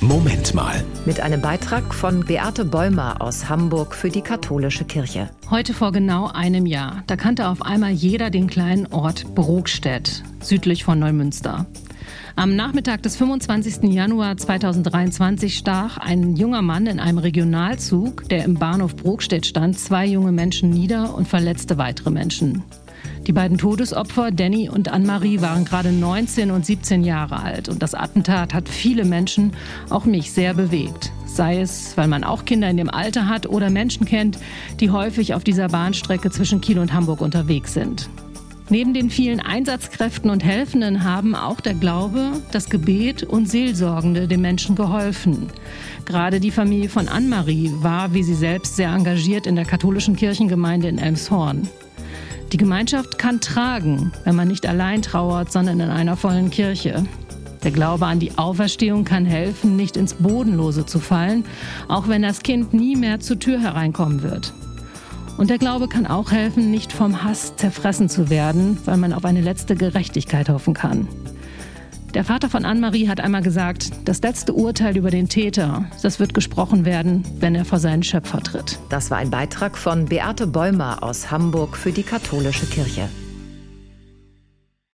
Moment mal. Mit einem Beitrag von Beate Bäumer aus Hamburg für die katholische Kirche. Heute vor genau einem Jahr, da kannte auf einmal jeder den kleinen Ort Brokstedt, südlich von Neumünster. Am Nachmittag des 25. Januar 2023 stach ein junger Mann in einem Regionalzug, der im Bahnhof Brokstedt stand, zwei junge Menschen nieder und verletzte weitere Menschen. Die beiden Todesopfer, Danny und Anne-Marie, waren gerade 19 und 17 Jahre alt. Und das Attentat hat viele Menschen, auch mich, sehr bewegt. Sei es, weil man auch Kinder in dem Alter hat oder Menschen kennt, die häufig auf dieser Bahnstrecke zwischen Kiel und Hamburg unterwegs sind. Neben den vielen Einsatzkräften und Helfenden haben auch der Glaube, das Gebet und Seelsorgende den Menschen geholfen. Gerade die Familie von Anne-Marie war, wie sie selbst, sehr engagiert in der katholischen Kirchengemeinde in Elmshorn. Die Gemeinschaft kann tragen, wenn man nicht allein trauert, sondern in einer vollen Kirche. Der Glaube an die Auferstehung kann helfen, nicht ins Bodenlose zu fallen, auch wenn das Kind nie mehr zur Tür hereinkommen wird. Und der Glaube kann auch helfen, nicht vom Hass zerfressen zu werden, weil man auf eine letzte Gerechtigkeit hoffen kann. Der Vater von Anne-Marie hat einmal gesagt, das letzte Urteil über den Täter, das wird gesprochen werden, wenn er vor seinen Schöpfer tritt. Das war ein Beitrag von Beate Bäumer aus Hamburg für die katholische Kirche.